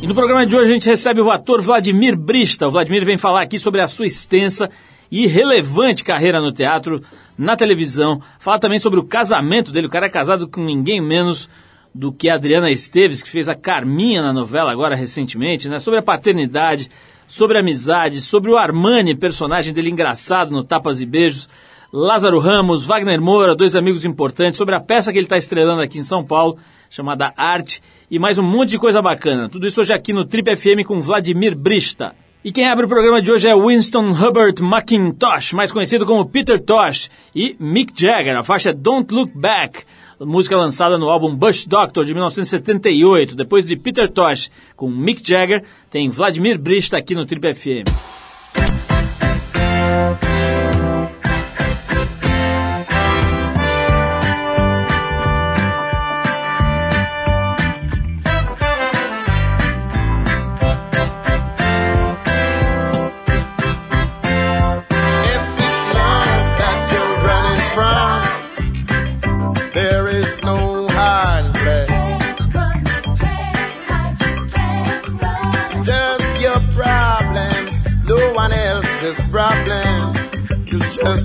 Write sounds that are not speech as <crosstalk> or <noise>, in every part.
E no programa de hoje a gente recebe o ator Vladimir Brista. O Vladimir vem falar aqui sobre a sua extensa e relevante carreira no teatro, na televisão. Fala também sobre o casamento dele. O cara é casado com ninguém menos do que a Adriana Esteves, que fez a Carminha na novela agora recentemente, né? Sobre a paternidade, sobre a amizade, sobre o Armani, personagem dele engraçado no Tapas e Beijos. Lázaro Ramos, Wagner Moura, dois amigos importantes, sobre a peça que ele está estrelando aqui em São Paulo, chamada Arte e mais um monte de coisa bacana. Tudo isso hoje aqui no Trip FM com Vladimir Brista. E quem abre o programa de hoje é Winston Herbert McIntosh, mais conhecido como Peter Tosh, e Mick Jagger. A faixa é Don't Look Back, música lançada no álbum Bush Doctor de 1978. Depois de Peter Tosh com Mick Jagger, tem Vladimir Brista aqui no Trip FM.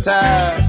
time.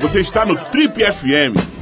Você está no Trip FM.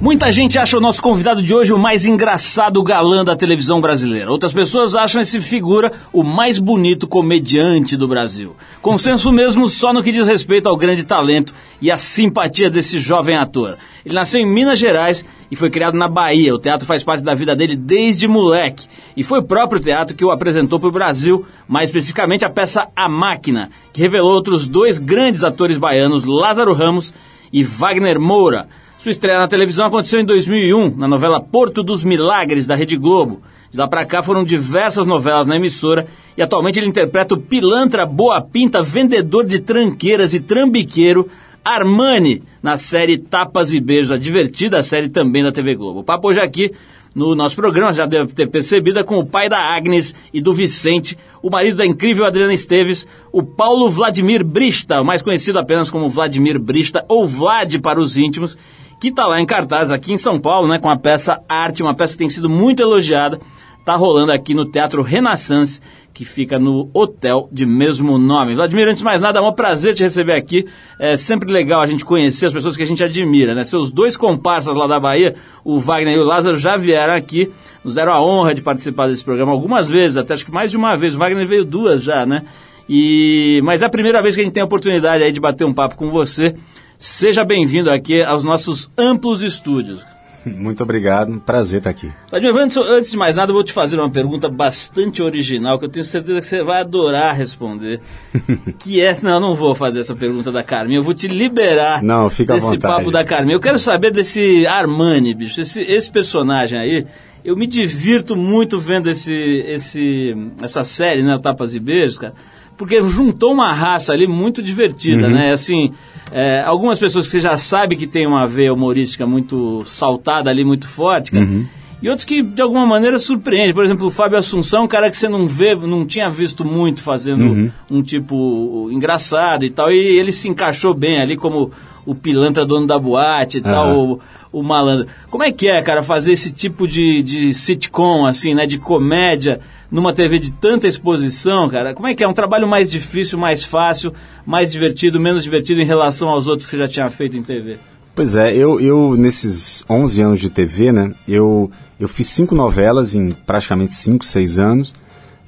Muita gente acha o nosso convidado de hoje o mais engraçado galã da televisão brasileira. Outras pessoas acham esse figura o mais bonito comediante do Brasil. Consenso mesmo só no que diz respeito ao grande talento e a simpatia desse jovem ator. Ele nasceu em Minas Gerais e foi criado na Bahia. O teatro faz parte da vida dele desde moleque. E foi o próprio teatro que o apresentou para o Brasil, mais especificamente a peça A Máquina, que revelou outros dois grandes atores baianos, Lázaro Ramos e Wagner Moura. Sua estreia na televisão aconteceu em 2001, na novela Porto dos Milagres, da Rede Globo. De lá pra cá foram diversas novelas na emissora e atualmente ele interpreta o pilantra boa pinta, vendedor de tranqueiras e trambiqueiro Armani na série Tapas e Beijos, a divertida série também da TV Globo. O papo hoje aqui no nosso programa, já deve ter percebido, é com o pai da Agnes e do Vicente, o marido da incrível Adriana Esteves, o Paulo Vladimir Brista, mais conhecido apenas como Vladimir Brista, ou Vlad para os íntimos, que está lá em cartaz aqui em São Paulo, né, com a peça Arte, uma peça que tem sido muito elogiada, está rolando aqui no Teatro Renaissance, que fica no hotel de mesmo nome. Vladimir, antes de mais nada, é um prazer te receber aqui. É sempre legal a gente conhecer as pessoas que a gente admira, né? Seus dois comparsas lá da Bahia, o Wagner e o Lázaro, já vieram aqui, nos deram a honra de participar desse programa algumas vezes, até acho que mais de uma vez. O Wagner veio duas já, né? E... Mas é a primeira vez que a gente tem a oportunidade aí de bater um papo com você. Seja bem-vindo aqui aos nossos amplos estúdios. <laughs> Muito obrigado, prazer estar aqui. Vladimir, antes, antes de mais nada, eu vou te fazer uma pergunta bastante original que eu tenho certeza que você vai adorar responder. <laughs> que é, não, não vou fazer essa pergunta da Carminha, eu vou te liberar não, fica desse papo da Carminha. Eu quero saber desse Armani, bicho, esse, esse personagem aí. Eu me divirto muito vendo esse, esse, essa série, né, Tapas e Beijos, cara porque juntou uma raça ali muito divertida, uhum. né? Assim, é, algumas pessoas que você já sabe que tem uma veia humorística muito saltada ali, muito forte, cara, uhum. E outros que, de alguma maneira, surpreende. Por exemplo, o Fábio Assunção, um cara que você não vê, não tinha visto muito fazendo uhum. um tipo engraçado e tal. E ele se encaixou bem ali como o pilantra dono da boate e tal, o, o, malandro. Como é que é, cara, fazer esse tipo de, de sitcom, assim, né? De comédia numa TV de tanta exposição, cara? Como é que é? Um trabalho mais difícil, mais fácil, mais divertido, menos divertido em relação aos outros que você já tinha feito em TV? Pois é, eu, eu nesses 11 anos de TV, né, eu, eu fiz cinco novelas em praticamente 5, 6 anos,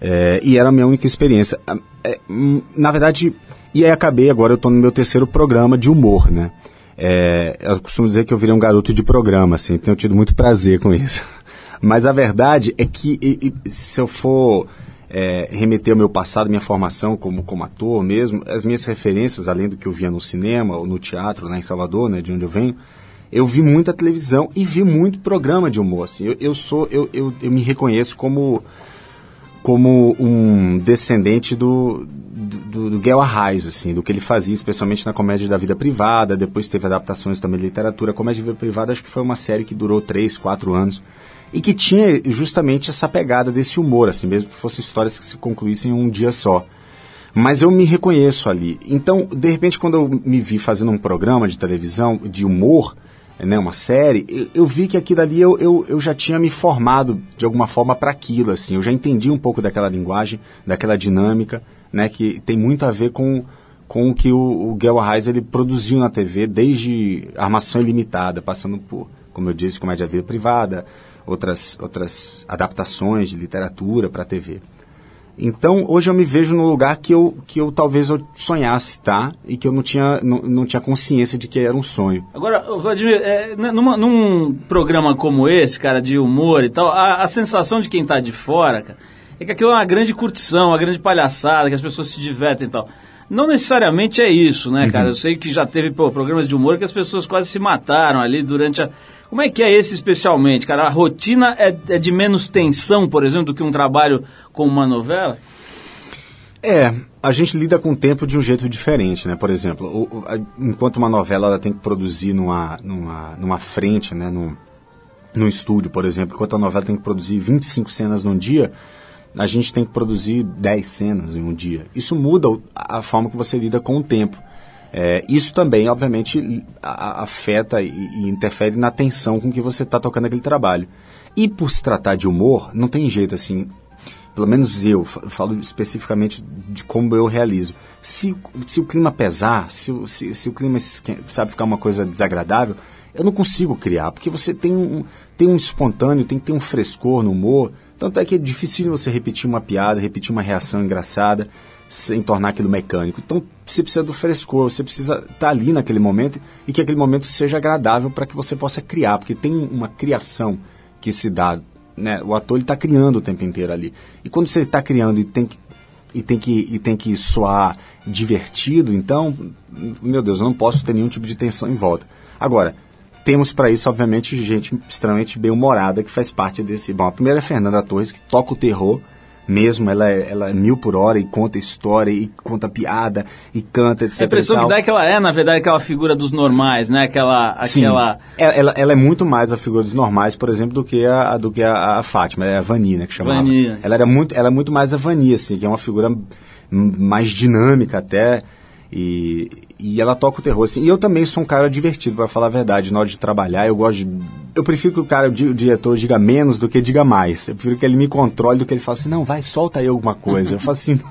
é, e era a minha única experiência. É, na verdade, e aí acabei, agora eu estou no meu terceiro programa de humor, né. É, eu costumo dizer que eu virei um garoto de programa, assim, tenho tido muito prazer com isso. <laughs> Mas a verdade é que e, e, se eu for é, remeter ao meu passado, minha formação como, como ator mesmo, as minhas referências, além do que eu via no cinema ou no teatro lá em Salvador, né, de onde eu venho, eu vi muita televisão e vi muito programa de humor. Assim. Eu, eu sou, eu, eu, eu me reconheço como como um descendente do, do, do Arraes, assim, do que ele fazia, especialmente na comédia da vida privada, depois teve adaptações também de literatura. Comédia da vida privada acho que foi uma série que durou três, quatro anos e que tinha justamente essa pegada desse humor, assim, mesmo que fossem histórias que se concluíssem em um dia só. Mas eu me reconheço ali. Então, de repente, quando eu me vi fazendo um programa de televisão de humor, né, uma série, eu, eu vi que aquilo ali eu, eu, eu, já tinha me formado de alguma forma para aquilo, assim. Eu já entendi um pouco daquela linguagem, daquela dinâmica, né, que tem muito a ver com, com o que o, o Gel Arraes, ele produziu na TV, desde Armação Ilimitada, passando por, como eu disse, Comédia Vida Privada, outras, outras adaptações de literatura para a TV. Então, hoje eu me vejo no lugar que eu, que eu talvez eu sonhasse estar tá? e que eu não tinha, não, não tinha consciência de que era um sonho. Agora, Vladimir, é, numa, num programa como esse, cara, de humor e tal, a, a sensação de quem está de fora, cara, é que aquilo é uma grande curtição, uma grande palhaçada, que as pessoas se divertem e tal. Não necessariamente é isso, né, cara? Uhum. Eu sei que já teve pô, programas de humor que as pessoas quase se mataram ali durante a como é que é esse especialmente, cara? A rotina é, é de menos tensão, por exemplo, do que um trabalho com uma novela? É, a gente lida com o tempo de um jeito diferente, né? Por exemplo, o, a, enquanto uma novela ela tem que produzir numa, numa, numa frente, né? Num, num estúdio, por exemplo, enquanto a novela tem que produzir 25 cenas num dia, a gente tem que produzir 10 cenas em um dia. Isso muda a forma que você lida com o tempo. É, isso também, obviamente, afeta e, e, interfere na tensão com que você está tocando aquele trabalho. E por se tratar de humor, não tem jeito assim. Pelo menos eu falo especificamente de como eu realizo. Se, se o clima pesar, se, se, se o clima sabe ficar uma coisa desagradável, eu não consigo criar, porque você tem um, tem um espontâneo, tem que ter um frescor no humor. Tanto é que é difícil você repetir uma piada, repetir uma reação engraçada sem tornar aquilo mecânico. Então, você precisa do frescor, você precisa estar tá ali naquele momento e que aquele momento seja agradável para que você possa criar, porque tem uma criação que se dá, né? O ator está criando o tempo inteiro ali. E quando você está criando e tem que e tem que e tem que soar divertido, então, meu Deus, eu não posso ter nenhum tipo de tensão em volta. Agora, temos para isso, obviamente, gente extremamente bem-humorada que faz parte desse. Bom, a primeira é a Fernanda Torres, que toca o terror mesmo, ela é, ela é mil por hora e conta história e conta piada e canta, etc. A impressão que dá é que ela é, na verdade, aquela figura dos normais, né? Aquela. aquela... Ela, ela, ela, é muito mais a figura dos normais, por exemplo, do que a, do que a, a Fátima, é a Vani, né, que chamava. Vani, ela, era muito, ela é muito mais a Vani, assim, que é uma figura mais dinâmica até. E, e ela toca o terror, assim. E eu também sou um cara divertido, para falar a verdade, na hora de trabalhar. Eu gosto de. Eu prefiro que o cara, o diretor, diga menos do que diga mais. Eu prefiro que ele me controle do que ele fale assim, não, vai, solta aí alguma coisa. eu falo assim. <laughs>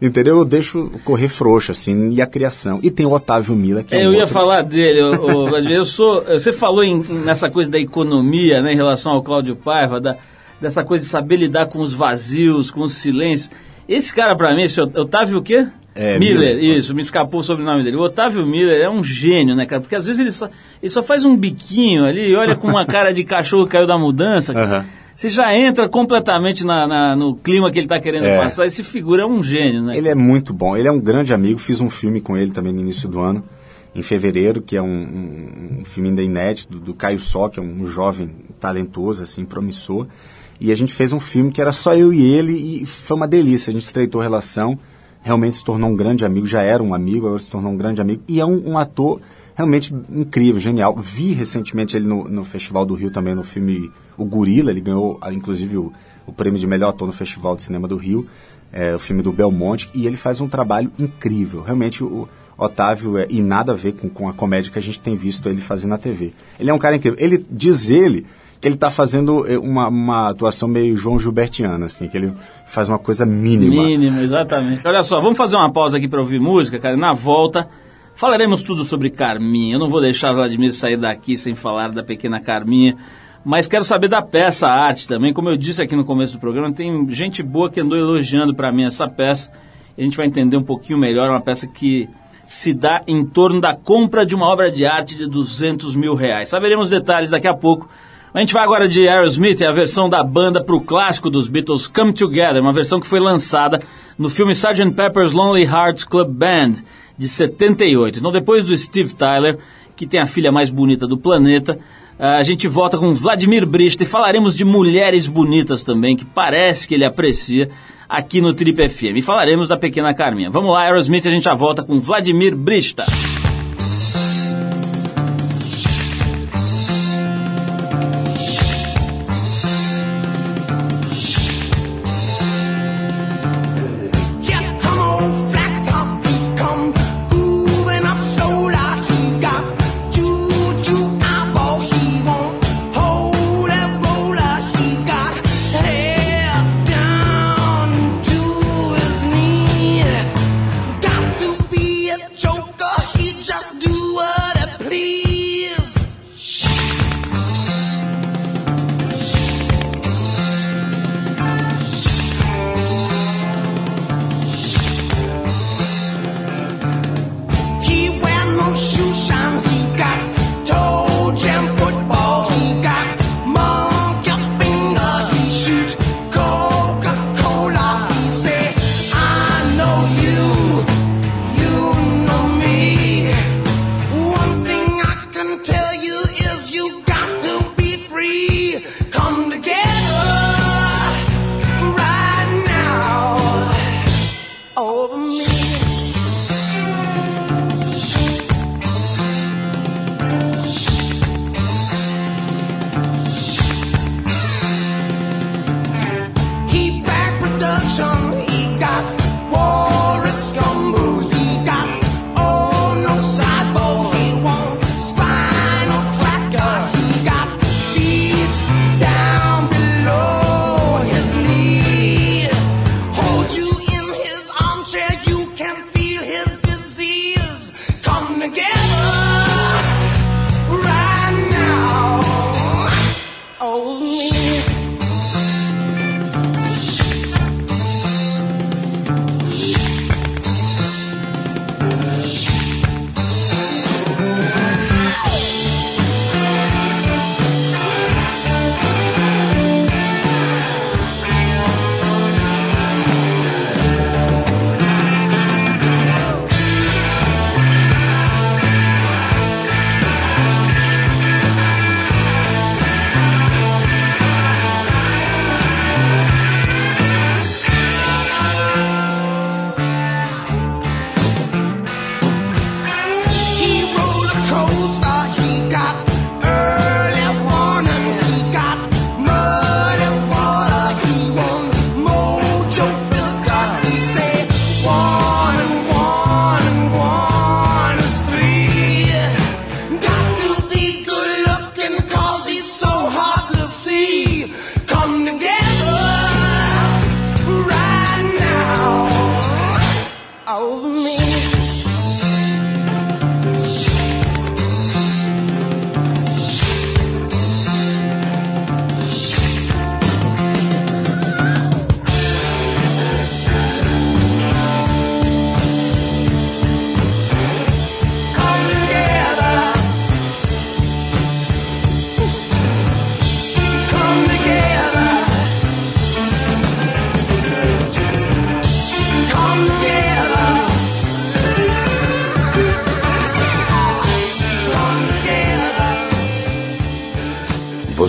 Entendeu? Eu deixo correr frouxo, assim, e a criação. E tem o Otávio Mila, que é, é Eu um ia outro... falar dele, eu, <laughs> eu sou. Você falou em, nessa coisa da economia, né, em relação ao Cláudio Paiva, da, dessa coisa de saber lidar com os vazios, com os silêncios. Esse cara, para mim, esse Otávio o quê? É, Miller, Miller, isso, me escapou o sobrenome dele. O Otávio Miller é um gênio, né, cara? Porque às vezes ele só, ele só faz um biquinho ali, olha com uma cara de cachorro que caiu da mudança. Uhum. Você já entra completamente na, na, no clima que ele está querendo é. passar. Esse figura é um gênio, né? Ele é muito bom. Ele é um grande amigo. Fiz um filme com ele também no início do ano, em fevereiro, que é um, um, um filme ainda inédito, do, do Caio Só, que é um jovem talentoso, assim, promissor. E a gente fez um filme que era só eu e ele e foi uma delícia. A gente estreitou a relação realmente se tornou um grande amigo, já era um amigo, agora se tornou um grande amigo, e é um, um ator realmente incrível, genial. Vi recentemente ele no, no, Festival do Rio também, no filme O Gorila, ele ganhou ah, inclusive o, o prêmio de melhor ator no Festival de Cinema do Rio, é, o filme do Belmonte, e ele faz um trabalho incrível. Realmente o Otávio, é, e nada a ver com, com a comédia que a gente tem visto ele fazer na TV. Ele é um cara incrível. Ele diz ele que ele está fazendo eh, uma, uma atuação meio João Gilbertiana, assim, que ele faz uma coisa mínima. Mínima, exatamente. Olha só, vamos fazer uma pausa aqui para ouvir música, cara. Na volta, falaremos tudo sobre Carminha. Eu não vou deixar Vladimir sair daqui sem falar da pequena Carminha. Mas quero saber da peça a arte também. Como eu disse aqui no começo do programa, tem gente boa que andou elogiando para mim essa peça. A gente vai entender um pouquinho melhor. É uma peça que se dá em torno da compra de uma obra de arte de 200 mil reais. Saberemos detalhes daqui a pouco a gente vai agora de Aerosmith, é a versão da banda para o clássico dos Beatles Come Together, uma versão que foi lançada no filme Sgt. Pepper's Lonely Hearts Club Band de 78. Então, depois do Steve Tyler, que tem a filha mais bonita do planeta, a gente volta com Vladimir Brista e falaremos de mulheres bonitas também, que parece que ele aprecia aqui no Trip FM. E falaremos da pequena Carminha. Vamos lá, Aerosmith, a gente já volta com Vladimir Brista.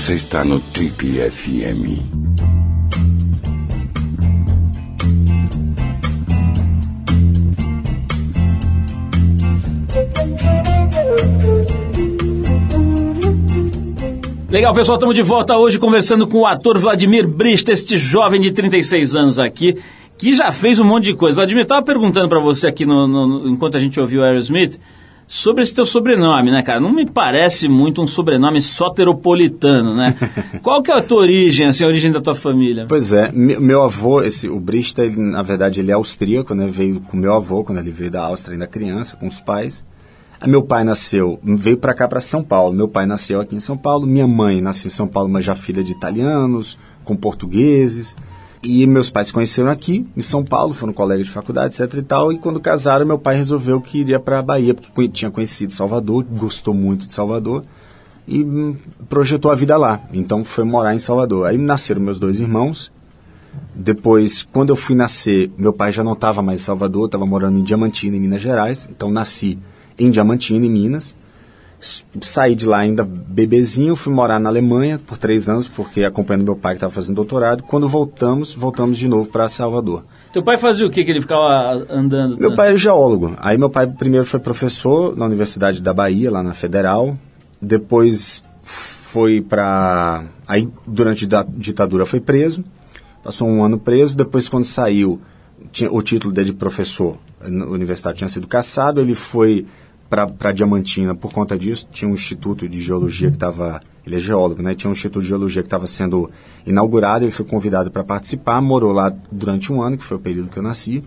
Você está no Trip FM. Legal, pessoal, estamos de volta hoje conversando com o ator Vladimir Brista, este jovem de 36 anos aqui, que já fez um monte de coisa. Vladimir, estava perguntando para você aqui, no, no, enquanto a gente ouviu o Aerosmith, sobre esse teu sobrenome, né, cara? Não me parece muito um sobrenome soteropolitano, né? <laughs> Qual que é a tua origem, assim, a origem da tua família? Pois é, meu, avô, esse, o Brista, ele, na verdade, ele é austríaco, né? Veio com meu avô, quando ele veio da Áustria ainda criança, com os pais. Meu pai nasceu, veio para cá, para São Paulo. Meu pai nasceu aqui em São Paulo. Minha mãe nasceu em São Paulo, mas já filha de italianos, com portugueses. E meus pais se conheceram aqui, em São Paulo, foram colegas de faculdade, etc e tal. E quando casaram, meu pai resolveu que iria para a Bahia, porque tinha conhecido Salvador, gostou muito de Salvador e hum, projetou a vida lá. Então foi morar em Salvador. Aí nasceram meus dois irmãos. Depois, quando eu fui nascer, meu pai já não estava mais em Salvador, estava morando em Diamantina, em Minas Gerais. Então nasci em Diamantina, em Minas. Saí de lá ainda bebezinho, fui morar na Alemanha por três anos, porque acompanhando meu pai que estava fazendo doutorado. Quando voltamos, voltamos de novo para Salvador. Teu pai fazia o que que ele ficava andando? Meu pai é geólogo. Aí meu pai primeiro foi professor na Universidade da Bahia, lá na Federal. Depois foi para... Aí durante a ditadura foi preso. Passou um ano preso. Depois quando saiu, tinha, o título dele de professor na universidade tinha sido cassado. Ele foi para Diamantina por conta disso. Tinha um instituto de geologia que estava. Ele é geólogo, né? Tinha um instituto de geologia que estava sendo inaugurado. Ele foi convidado para participar, morou lá durante um ano, que foi o período que eu nasci.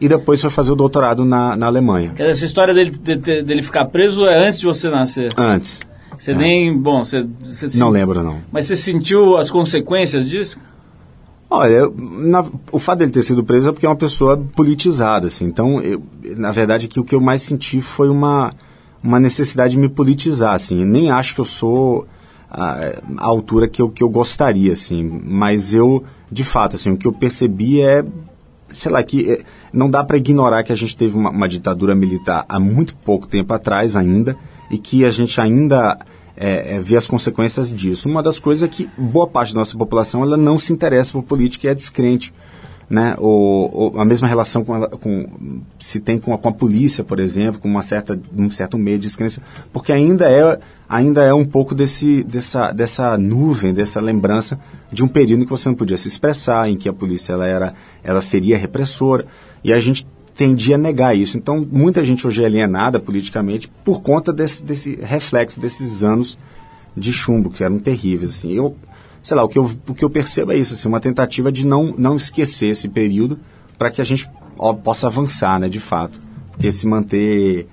E depois foi fazer o doutorado na, na Alemanha. Essa história dele, de, dele ficar preso é antes de você nascer? Antes. Você é. nem. Bom, você. você não lembro, não. Mas você sentiu as consequências disso? Olha, na, o fato dele ter sido preso é porque é uma pessoa politizada, assim. Então, eu, na verdade, que o que eu mais senti foi uma, uma necessidade de me politizar, assim. Eu nem acho que eu sou a, a, altura que eu, que eu gostaria, assim. Mas eu, de fato, assim, o que eu percebi é, sei lá, que é, não dá para ignorar que a gente teve uma, uma ditadura militar há muito pouco tempo atrás ainda e que a gente ainda é, é, ver as consequências disso. Uma das coisas é que boa parte da nossa população ela não se interessa por política e é descrente. Né? O, o, a mesma relação com, com, se tem com a, com a polícia, por exemplo, com uma certa, um certo medo de descrença, porque ainda é, ainda é um pouco desse, dessa, dessa nuvem, dessa lembrança de um período em que você não podia se expressar, em que a polícia ela era, ela seria repressora, e a gente tendia a negar isso. Então, muita gente hoje é alienada politicamente por conta desse, desse reflexo desses anos de chumbo, que eram terríveis. Assim. Eu, sei lá, o que eu, o que eu percebo é isso, assim, uma tentativa de não, não esquecer esse período para que a gente ó, possa avançar, né, de fato. Porque se manter,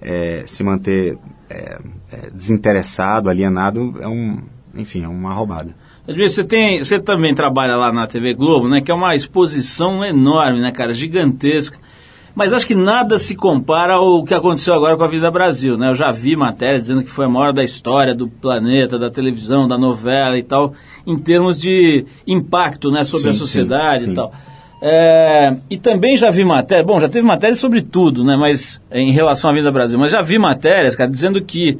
é, se manter é, é, desinteressado, alienado, é um, enfim, é uma roubada. Você, tem, você também trabalha lá na TV Globo, né? Que é uma exposição enorme, né, cara? Gigantesca. Mas acho que nada se compara ao que aconteceu agora com a Vida Brasil, né? Eu já vi matérias dizendo que foi a maior da história do planeta, da televisão, da novela e tal, em termos de impacto, né, sobre sim, a sociedade sim, sim. e tal. É, e também já vi matérias, bom, já teve matérias sobre tudo, né, mas em relação à Vida Brasil, mas já vi matérias, cara, dizendo que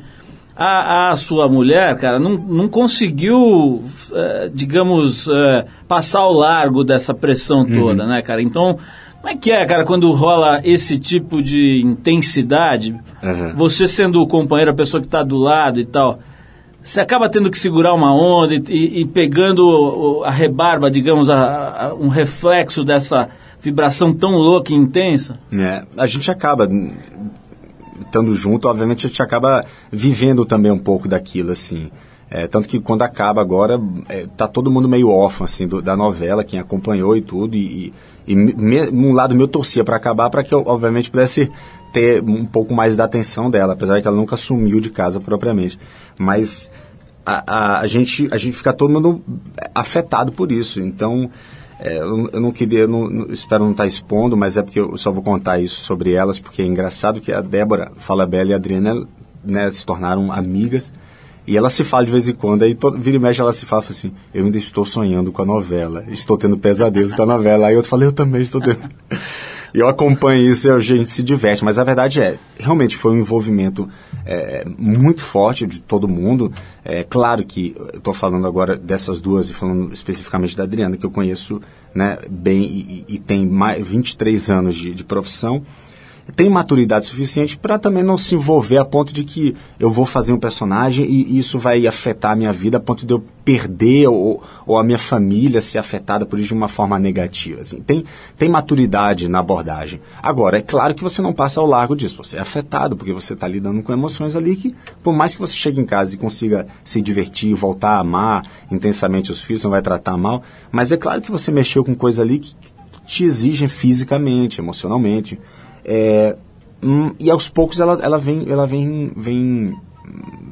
a, a sua mulher, cara, não, não conseguiu, é, digamos, é, passar ao largo dessa pressão toda, uhum. né, cara? Então, como é que é, cara, quando rola esse tipo de intensidade, uhum. você sendo o companheiro, a pessoa que está do lado e tal, você acaba tendo que segurar uma onda e, e, e pegando a rebarba, digamos, a, a, um reflexo dessa vibração tão louca e intensa? É, a gente acaba estando junto, obviamente a gente acaba vivendo também um pouco daquilo, assim. É, tanto que quando acaba agora, é, tá todo mundo meio órfão, assim, do, da novela, quem acompanhou e tudo, e, e me, um lado meu torcia para acabar para que eu, obviamente, pudesse ter um pouco mais da atenção dela, apesar que ela nunca sumiu de casa propriamente. Mas a, a, a gente, a gente fica todo mundo afetado por isso, então... É, eu, eu, não queria, eu não, espero não estar tá expondo, mas é porque eu só vou contar isso sobre elas, porque é engraçado que a Débora, Fala Bela e a Adriana né, se tornaram amigas. E ela se fala de vez em quando, aí todo, vira e mexe ela se fala assim, eu ainda estou sonhando com a novela, estou tendo pesadelos com a novela. Aí eu falei, eu também estou tendo. <laughs> eu acompanho isso e a gente se diverte. Mas a verdade é, realmente foi um envolvimento é, muito forte de todo mundo. É claro que eu estou falando agora dessas duas e falando especificamente da Adriana, que eu conheço né, bem e, e tem mais 23 anos de, de profissão tem maturidade suficiente para também não se envolver a ponto de que eu vou fazer um personagem e isso vai afetar a minha vida a ponto de eu perder ou, ou a minha família ser afetada por isso de uma forma negativa. Assim. Tem, tem maturidade na abordagem. Agora, é claro que você não passa ao largo disso. Você é afetado porque você está lidando com emoções ali que, por mais que você chegue em casa e consiga se divertir, voltar a amar intensamente os filhos, não vai tratar mal, mas é claro que você mexeu com coisa ali que te exigem fisicamente, emocionalmente. É, hum, e aos poucos ela, ela vem, ela vem, vem,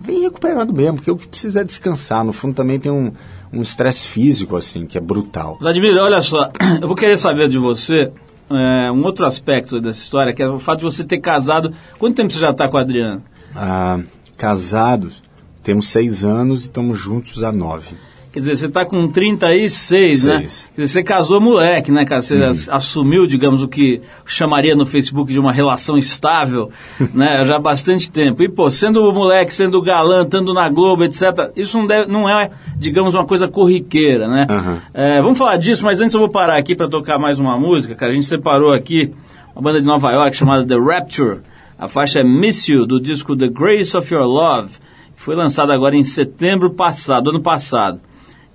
vem recuperando mesmo, porque o que precisa é descansar. No fundo também tem um um estresse físico assim que é brutal. Vladimir, olha só, <clears throat> eu vou querer saber de você é, um outro aspecto dessa história, que é o fato de você ter casado. Quanto tempo você já está com a Adriana? Ah, casados, temos seis anos e estamos juntos há nove. Quer dizer, você está com 36, né? Seis. Quer dizer, você casou moleque, né, cara? Você hum. assumiu, digamos, o que chamaria no Facebook de uma relação estável, <laughs> né? Já há bastante tempo. E, pô, sendo moleque, sendo galã, estando na Globo, etc., isso não, deve, não é, digamos, uma coisa corriqueira, né? Uhum. É, vamos falar disso, mas antes eu vou parar aqui para tocar mais uma música, cara. A gente separou aqui uma banda de Nova York chamada The Rapture. A faixa é Miss You, do disco The Grace of Your Love, que foi lançado agora em setembro passado, ano passado.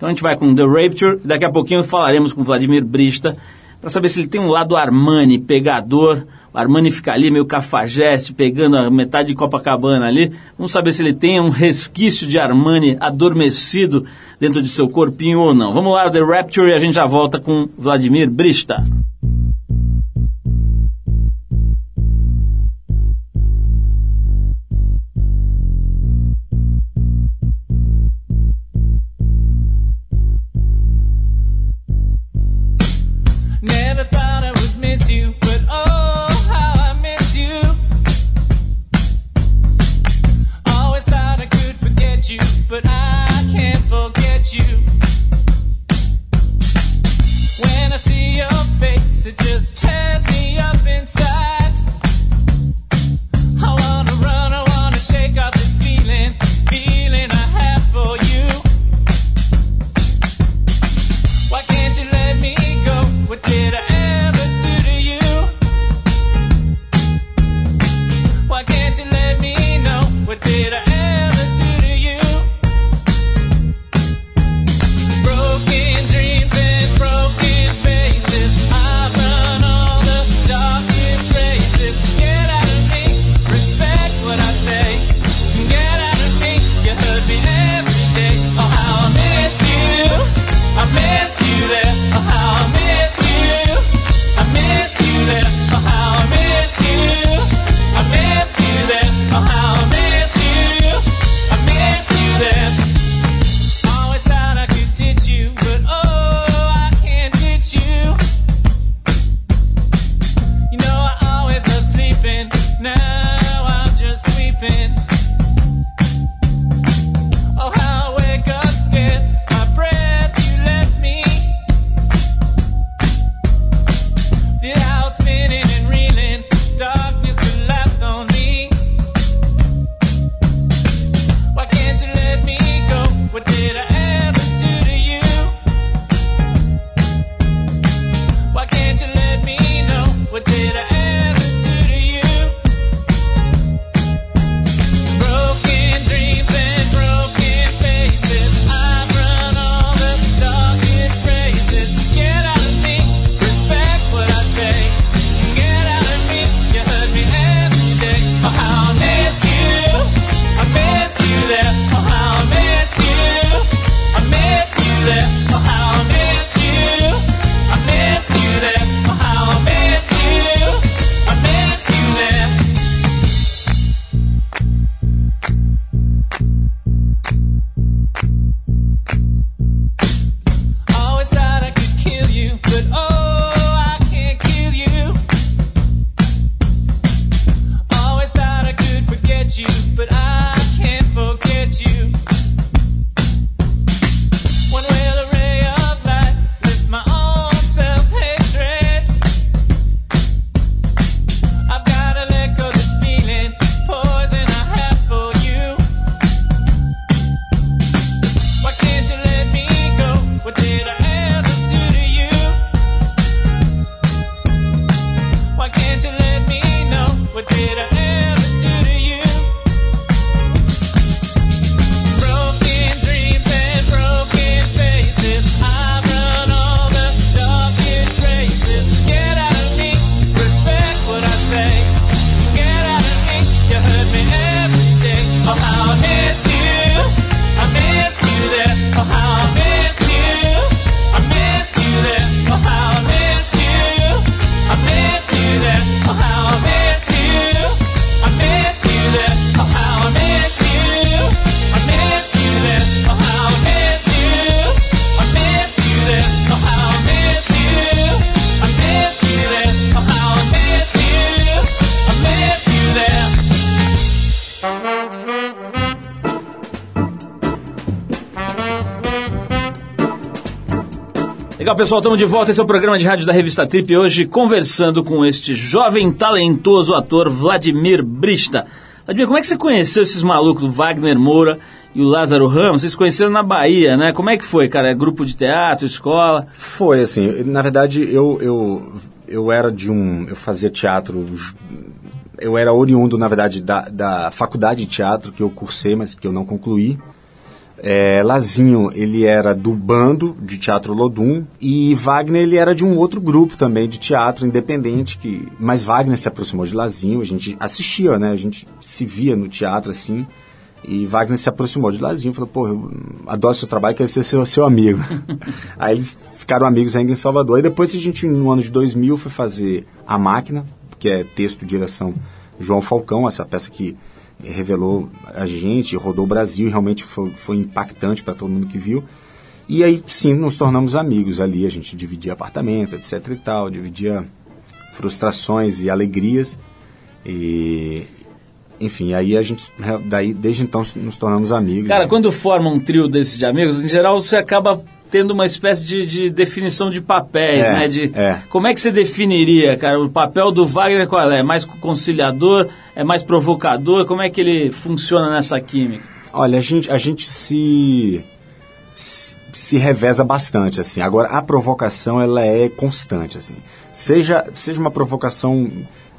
Então a gente vai com The Rapture, daqui a pouquinho falaremos com Vladimir Brista para saber se ele tem um lado Armani, pegador. O Armani fica ali meio cafajeste, pegando a metade de Copacabana ali. Vamos saber se ele tem um resquício de Armani adormecido dentro de seu corpinho ou não. Vamos lá, The Rapture, e a gente já volta com Vladimir Brista. Legal, pessoal, estamos de volta. Esse é o programa de rádio da revista Trip. Hoje conversando com este jovem, talentoso ator Vladimir Brista. Vladimir, como é que você conheceu esses malucos, o Wagner Moura e o Lázaro Ramos? Vocês se conheceram na Bahia, né? Como é que foi, cara? É grupo de teatro, escola? Foi assim, na verdade eu, eu, eu era de um. Eu fazia teatro. Eu era oriundo, na verdade, da, da faculdade de teatro que eu cursei, mas que eu não concluí. É, Lazinho, ele era do bando de teatro Lodum e Wagner, ele era de um outro grupo também de teatro independente, que mas Wagner se aproximou de Lazinho, a gente assistia, né? A gente se via no teatro assim. E Wagner se aproximou de Lazinho e falou, pô, eu adoro seu trabalho, quero ser seu, seu amigo. <laughs> Aí eles ficaram amigos ainda em Salvador. E depois a gente, no ano de 2000, foi fazer A Máquina, que é texto, direção João Falcão, essa peça que revelou a gente, rodou o Brasil, realmente foi, foi impactante para todo mundo que viu. E aí, sim, nos tornamos amigos ali, a gente dividia apartamento, etc e tal, dividia frustrações e alegrias. E, enfim, aí a gente, daí, desde então, nos tornamos amigos. Cara, quando forma um trio desses de amigos, em geral você acaba tendo uma espécie de, de definição de papéis, É, né? De, é. Como é que você definiria, cara? O papel do Wagner qual é? É mais conciliador? É mais provocador? Como é que ele funciona nessa química? Olha, a gente, a gente se, se se reveza bastante, assim. Agora, a provocação, ela é constante, assim. Seja, seja uma provocação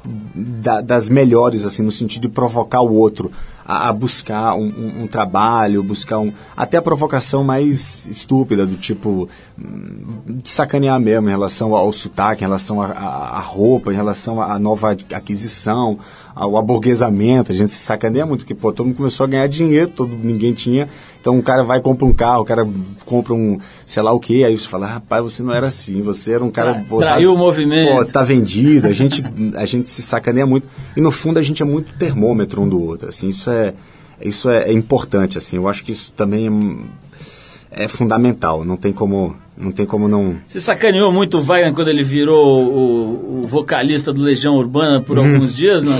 da- das melhores, assim, no sentido de provocar o outro a, a buscar um, um- um trabalho, buscar um... Até a provocação mais estúpida, do tipo... hum, De sacanear mesmo, em relação ao sotaque, em relação à- roupa, em relação à nova aquisição, ao aburguesamento. A gente se sacaneia muito, porque, pô, todo mundo começou a ganhar dinheiro, todo, ninguém tinha... Então, o cara vai e compra um carro, o cara compra um, sei lá o quê, aí você fala, rapaz, você não era assim, você era um cara... Tra- pô, traiu o movimento. Pô, tá vendido, a gente, a gente se sacaneia muito. E no fundo a gente é muito termômetro um do outro, assim, isso é, isso é, é importante, assim, eu acho que isso também é, é fundamental, não tem como, não tem como não... Você sacaneou muito o Wagner quando ele virou o, o vocalista do Legião Urbana por Uhum. alguns dias, não?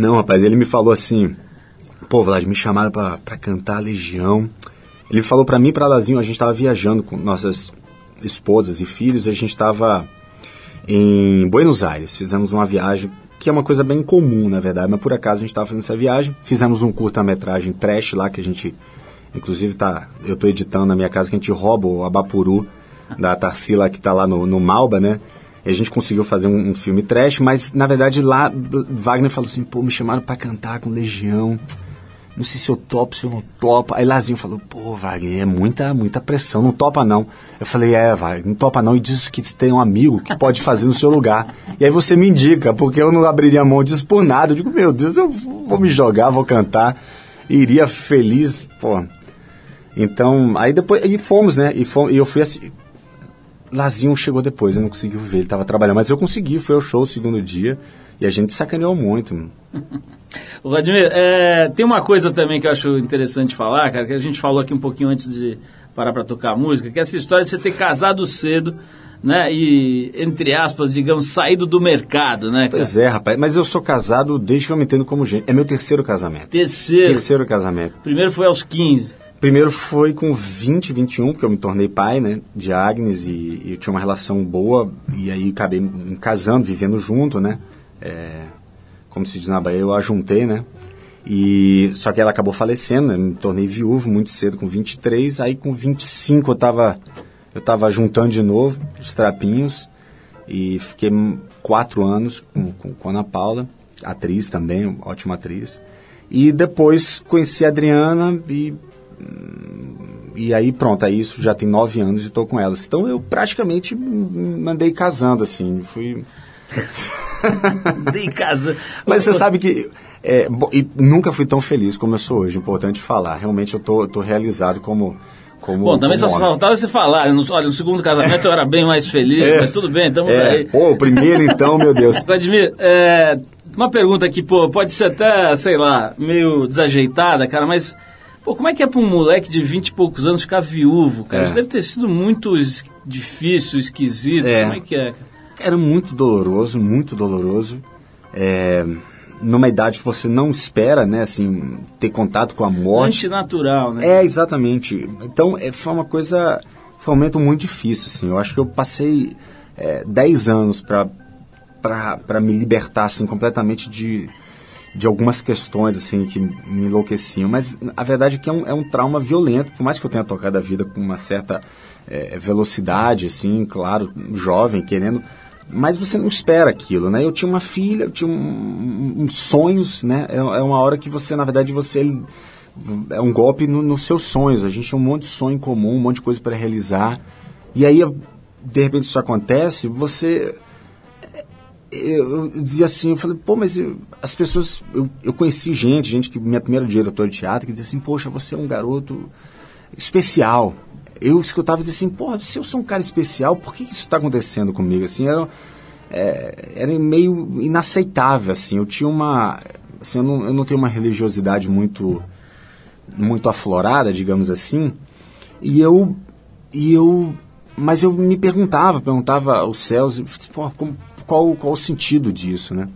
Não, rapaz, ele me falou assim, pô, Vlad, me chamaram pra, pra cantar Legião. Ele falou pra mim pra Lazinho, a gente tava viajando com nossas esposas e filhos, a gente tava em Buenos Aires, fizemos uma viagem que é uma coisa bem comum, na verdade, mas por acaso a gente estava fazendo essa viagem, fizemos um curta-metragem trash lá que a gente, inclusive tá, eu estou editando na minha casa que a gente rouba o Abapuru da Tarsila que está lá no, no Malba, né? E a gente conseguiu fazer um, um filme trash, mas na verdade lá Wagner falou assim, pô, me chamaram para cantar com Legião. Não sei se eu topo, se eu não topo. Aí Lazinho falou, pô, Wagner, é muita, muita pressão, não topa não. Eu falei, é, Wagner, não topa não, e diz que tem um amigo que pode fazer no seu lugar. E aí você me indica, porque eu não abriria mão disso por nada. Eu digo, meu Deus, eu vou me jogar, vou cantar. E iria feliz, pô. Então, aí depois, e fomos, né? E, fomos, e eu fui assim. Lazinho chegou depois, eu não consegui ver, ele estava trabalhando, mas eu consegui, foi ao show o segundo dia. E a gente sacaneou muito. <laughs> Vladimir, é, tem uma coisa também que eu acho interessante falar, cara, que a gente falou aqui um pouquinho antes de parar para tocar a música, que é essa história de você ter casado cedo, né, e, entre aspas, digamos, saído do mercado, né, cara? Pois é, rapaz, mas eu sou casado desde que eu me entendo como gente. É meu terceiro casamento. Terceiro. Terceiro casamento. Primeiro foi aos 15. Primeiro foi com 20, 21, porque eu me tornei pai, né, de Agnes e, e eu tinha uma relação boa e aí acabei me casando, vivendo junto, né. É, como se diz na Bahia, eu a juntei, né. E só que ela acabou falecendo, né, me tornei viúvo muito cedo, com 23, aí com 25 eu tava eu tava juntando de novo os trapinhos e fiquei quatro anos com, com, com Ana Paula, atriz também, ótima atriz. E depois conheci a Adriana e e aí pronto, aí isso já tem nove anos e estou com elas. Então eu praticamente mandei casando, assim, fui... Dei casa. <laughs> Mas você sabe que é, e nunca fui tão feliz como eu sou hoje, importante falar. Realmente eu tô, tô realizado como, como. Bom, também só faltava você falar. olha, no segundo casamento eu era bem mais feliz, É. mas tudo bem, estamos É, aí. pô, o primeiro então, meu Deus. <laughs> Vladimir, é, uma pergunta aqui, pô, pode ser até, sei lá, meio desajeitada, cara, mas, pô, como é que é pra um moleque de 20 e poucos anos ficar viúvo, cara? É. Isso deve ter sido muito es- difícil, esquisito, É. como é que é? Era muito doloroso, muito doloroso. É, numa idade que você não espera, né, assim, ter contato com a morte. Antinatural, né? É, exatamente. Então, é, foi uma coisa, foi um momento muito difícil, assim. Eu acho que eu passei é, 10 anos para me libertar, assim, completamente de, de algumas questões, assim, que me enlouqueciam. Mas a verdade é que é um, é um trauma violento, por mais que eu tenha tocado a vida com uma certa é, velocidade, assim, claro, jovem, querendo... Mas você não espera aquilo, né? Eu tinha uma filha, eu tinha um, um- uns sonhos, né? É, é uma hora que você, na verdade, você é um golpe no- nos seus sonhos. A gente tem um monte de sonho em comum, um monte de coisa para realizar. E aí, de repente, isso acontece, você. Eu, eu dizia assim, eu falei, pô, mas eu- as pessoas. Eu, eu conheci gente, gente que minha primeira diretora de teatro, que dizia assim, poxa, você é um garoto especial. Eu escutava e dizia assim, pô, se eu sou um cara especial, por que isso está acontecendo comigo? Assim, era, é, era meio inaceitável, assim. Eu tinha uma. Assim, eu não, eu não tenho uma religiosidade muito muito aflorada, digamos assim, e eu e eu mas eu me perguntava, perguntava aos céus, e, pô, como- qual qual o sentido disso, né?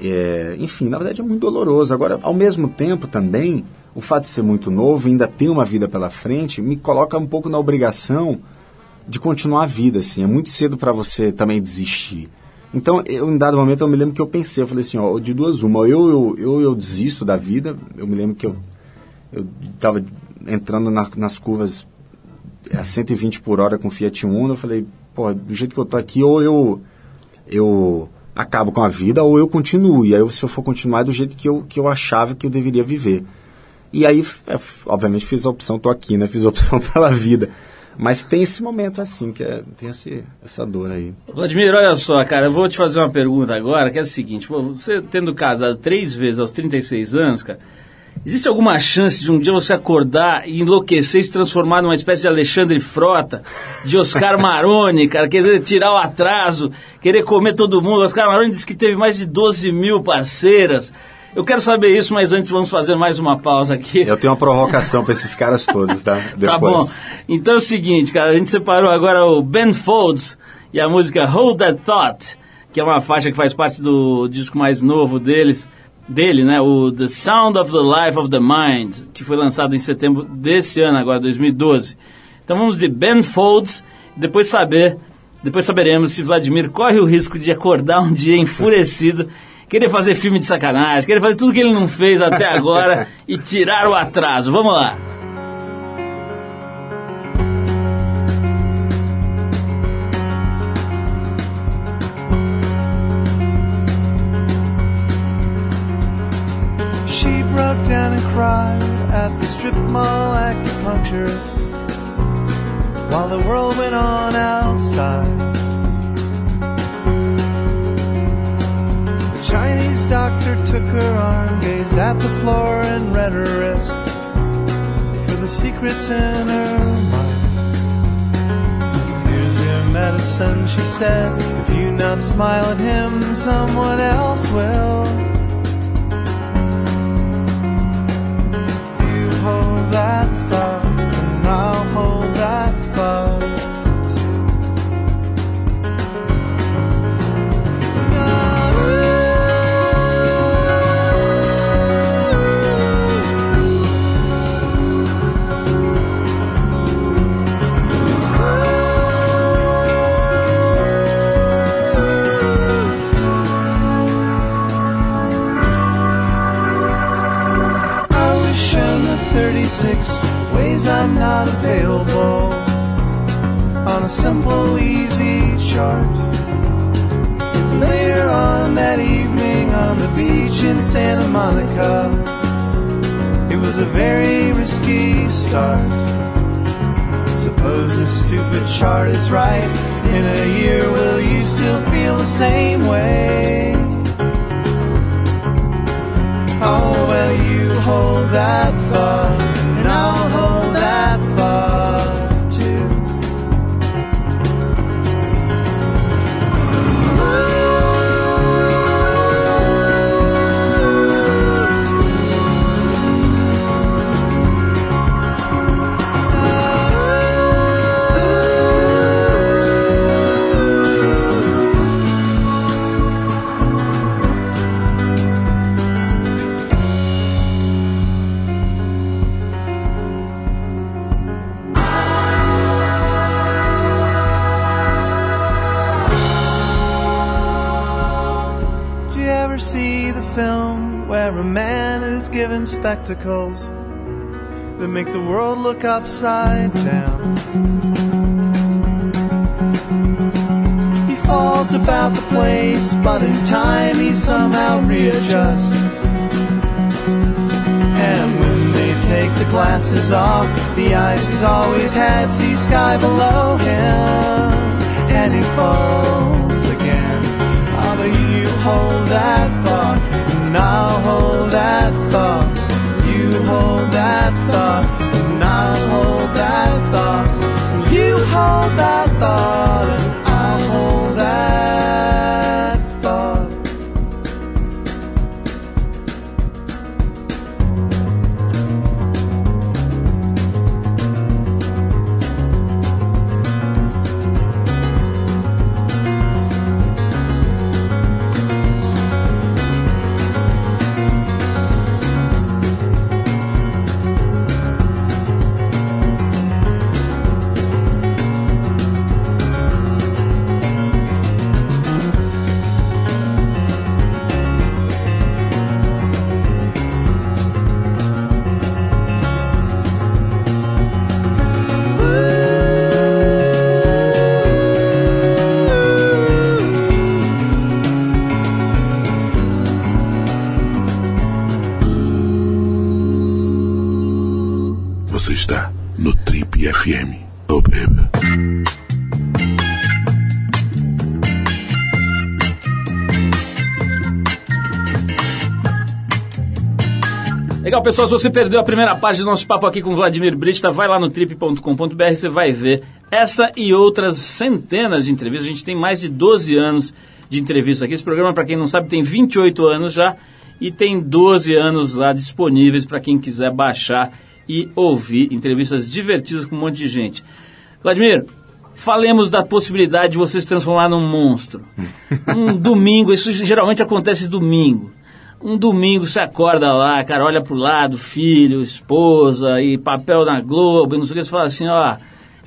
É, enfim, na verdade é muito doloroso. Agora, ao mesmo tempo também, o fato de ser muito novo, ainda ter uma vida pela frente, me coloca um pouco na obrigação de continuar a vida, assim. É muito cedo para você também desistir. Então, eu, em dado momento, eu me lembro que eu pensei, eu falei assim, ó, de duas uma, eu, eu, eu, eu desisto da vida, eu me lembro que eu eu estava entrando na- nas curvas a 120 por hora com Fiat Uno, eu falei, pô, do jeito que eu tô aqui, ou eu eu acabo com a vida, ou eu continuo. E aí, se eu for continuar, é do jeito que eu, que eu achava que eu deveria viver. E aí, é, obviamente, fiz a opção, tô aqui, né? Fiz a <laughs> opção pela vida. Mas tem esse momento assim, que é, tem esse, essa dor aí. Vladimir, olha só, cara, eu vou te fazer uma pergunta agora, que é a seguinte, você tendo casado três vezes aos 36 anos, cara, existe alguma chance de um dia você acordar e enlouquecer e se transformar numa espécie de Alexandre Frota, de Oscar <laughs> Maroni, cara, quer dizer, tirar o atraso, querer comer todo mundo? Oscar Maroni disse que teve mais de 12 mil parceiras. Eu quero saber isso, mas antes vamos fazer mais uma pausa aqui. Eu tenho uma provocação para esses caras todos, tá? Depois. <laughs> Tá bom. Então é o seguinte, cara, a gente separou agora o Ben Folds e a música Hold That Thought, que é uma faixa que faz parte do disco mais novo deles, dele, né? O The Sound of the Life of the Mind, que foi lançado em setembro desse ano, agora 2012. Então vamos de Ben Folds, depois saber, depois saberemos se Vladimir corre o risco de acordar um dia enfurecido, querer fazer filme de sacanagem, querer fazer tudo que ele não fez até agora <laughs> e tirar o atraso. Vamos lá. Broke down and cried at the strip mall acupuncturist while the world went on outside. The Chinese doctor took her arm, gazed at the floor, and read her wrist for the secrets in her life. Here's your medicine, she said. If you not smile at him, someone else will. That thought, and I'll hold that thought. Ways I'm not available on a simple, easy chart. Later on that evening on the beach in Santa Monica, it was a very risky start. Suppose this stupid chart is right. In a year, will you still feel the same way? Oh, well, you hold that thought. Spectacles that make the world look upside down? He falls about the place, but in time he somehow readjusts. And when they take the glasses off, the eyes he's always had see sky below him, and he falls again. But you hold that thought, and I'll hold that thought. You hold that thought, and I'll hold that thought. You hold that thought, está no Trip FM. Oh, baby. Legal, pessoal, se você perdeu a primeira parte do nosso papo aqui com Vladimir Brista, vai lá no trip.com.br, você vai ver essa e outras centenas de entrevistas. A gente tem mais de 12 anos de entrevista aqui. Esse programa, para quem não sabe, tem 28 anos já e tem 12 anos lá disponíveis para quem quiser baixar e ouvir entrevistas divertidas com um monte de gente. Vladimir, falemos da possibilidade de você se transformar num monstro. <laughs> Um domingo, isso geralmente acontece domingo. Um domingo você acorda lá, cara, olha pro lado, filho, esposa e papel na Globo, e não sei o que, você fala assim, ó,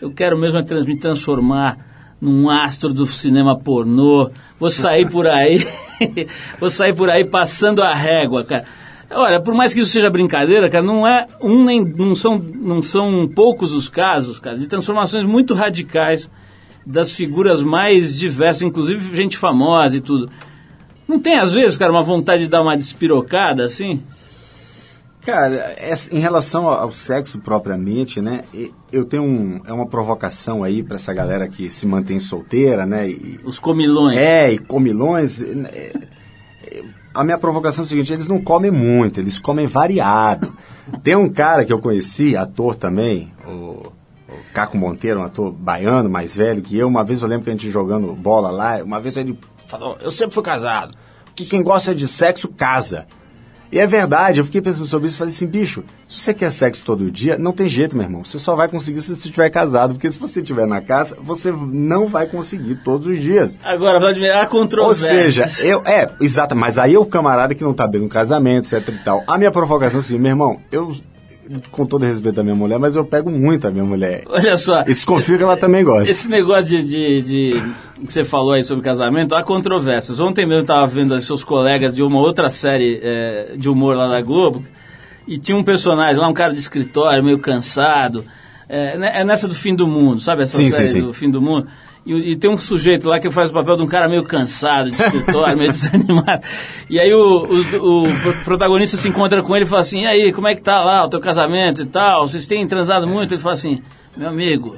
eu quero mesmo me transformar num astro do cinema pornô, vou sair por aí, <laughs> vou sair por aí passando a régua, cara. Olha, por mais que isso seja brincadeira, cara, não é um nem não são não são poucos os casos, cara, de transformações muito radicais das figuras mais diversas, inclusive gente famosa e tudo. Não tem às vezes, cara, uma vontade de dar uma despirocada assim? Cara, em relação ao sexo propriamente, né? Eu tenho um, é uma provocação aí pra essa galera que se mantém solteira, né? E, Os comilões. é, e comilões. A minha provocação é o seguinte: eles não comem muito, eles comem variado. Tem um cara que eu conheci, ator também, o, o Caco Monteiro, um ator baiano, mais velho que eu. Uma vez eu lembro que a gente jogando bola lá, uma vez ele falou: Eu sempre fui casado, que quem gosta de sexo casa. E é verdade, eu fiquei pensando sobre isso e falei assim, bicho, se você quer sexo todo dia, não tem jeito, meu irmão. Você só vai conseguir se você estiver casado, porque se você estiver na casa, você não vai conseguir todos os dias. Agora, Vladimir, há Ou controvérsias. seja, eu, é, exato, mas aí é o camarada que não tá bem no casamento, etc e tal. A minha provocação é assim, meu irmão, eu, com todo respeito à minha mulher, mas eu pego muito a minha mulher. Olha só. E desconfio que ela também gosta. Esse negócio de, de, de- que você falou aí sobre casamento, há controvérsias. Ontem mesmo eu estava vendo os seus colegas de uma outra série é, de humor lá da Globo, e tinha um personagem lá, um cara de escritório, meio cansado. É, né, é nessa do fim do mundo, sabe? Essa Sim, série sim, sim. do fim do mundo. E, e tem um sujeito lá que faz o papel de um cara meio cansado, de escritório, meio <laughs> desanimado. E aí o, o pro- protagonista se encontra com ele e fala assim, e aí, como é que tá lá o teu casamento e tal? Vocês têm transado muito? Ele fala assim, meu amigo,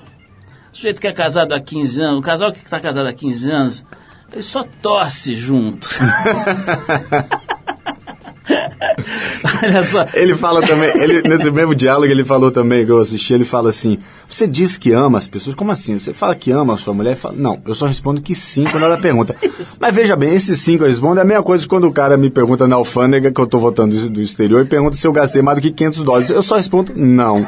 o sujeito que é casado há 15 anos, o casal que está casado há 15 anos, ele só torce junto. <laughs> Olha só. Ele fala também, ele, nesse mesmo diálogo ele falou também, que eu assisti, ele fala assim, você diz que ama as pessoas, como assim? Você fala que ama a sua mulher? Fala, não, eu só respondo que sim quando ela pergunta. <laughs> Mas veja bem, esse sim que eu respondo é a mesma coisa quando o cara me pergunta na alfândega, que eu tô voltando do, do exterior, e pergunta se eu gastei mais do que 500 dólares. Eu só respondo, não. <laughs>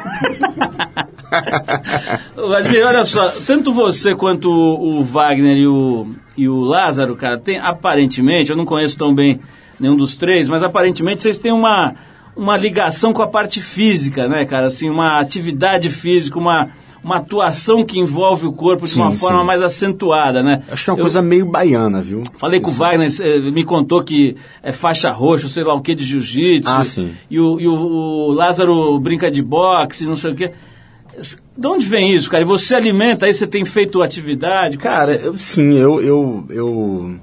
Vladimir, olha só, tanto você quanto o, o Wagner e o, e o Lázaro, cara, tem aparentemente, eu não conheço tão bem nenhum dos três, mas aparentemente vocês têm uma, uma ligação com a parte física, né, cara? Assim, uma atividade física, uma, uma atuação que envolve o corpo de Sim, uma sim. forma mais acentuada, né? Acho que é uma Eu coisa meio baiana, viu? Falei com o Wagner, me contou que é faixa roxa, sei lá o que, de jiu-jitsu. Ah, sim. E, o, e o- o Lázaro brinca de boxe, não sei o quê. De onde vem isso, cara? E você alimenta, aí você tem feito atividade? Cara, eu, sim, eu. eu, eu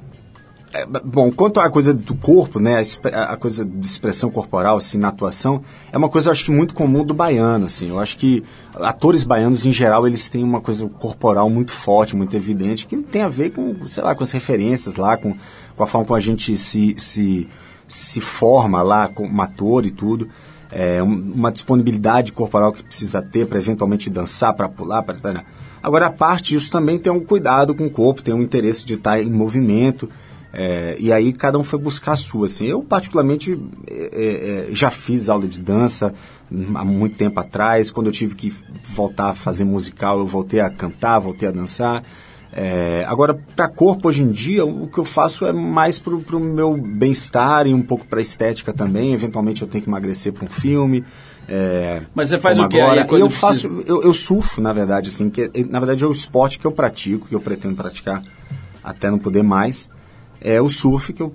é, bom, quanto à coisa do corpo, né, a, a coisa de expressão corporal, assim, na atuação, é uma coisa, eu acho que muito comum do baiano, assim. Eu acho que atores baianos, em geral, eles têm uma coisa corporal muito forte, muito evidente, que tem a ver com, sei lá, com as referências lá, com, com a forma como a gente se, se, se forma lá como ator e tudo. É, um- uma disponibilidade corporal que precisa ter para eventualmente dançar, para pular, para... Agora, a parte disso também tem um cuidado com o corpo, tem um interesse de estar em movimento, é, e aí cada um foi buscar a sua. Assim. Eu, particularmente, é, é, já fiz aula de dança hum, há muito tempo atrás. Quando eu tive que voltar a fazer musical, eu voltei a cantar, voltei a dançar. É, agora, para corpo, hoje em dia, o que eu faço é mais para o meu bem-estar e um pouco para estética também. Eventualmente eu tenho que emagrecer para um filme. é, Mas você faz o aí agora. quando eu precisa? faço, eu, eu surfo, na verdade, assim, que na verdade é o esporte que eu pratico, que eu pretendo praticar até não poder mais. É o surf que eu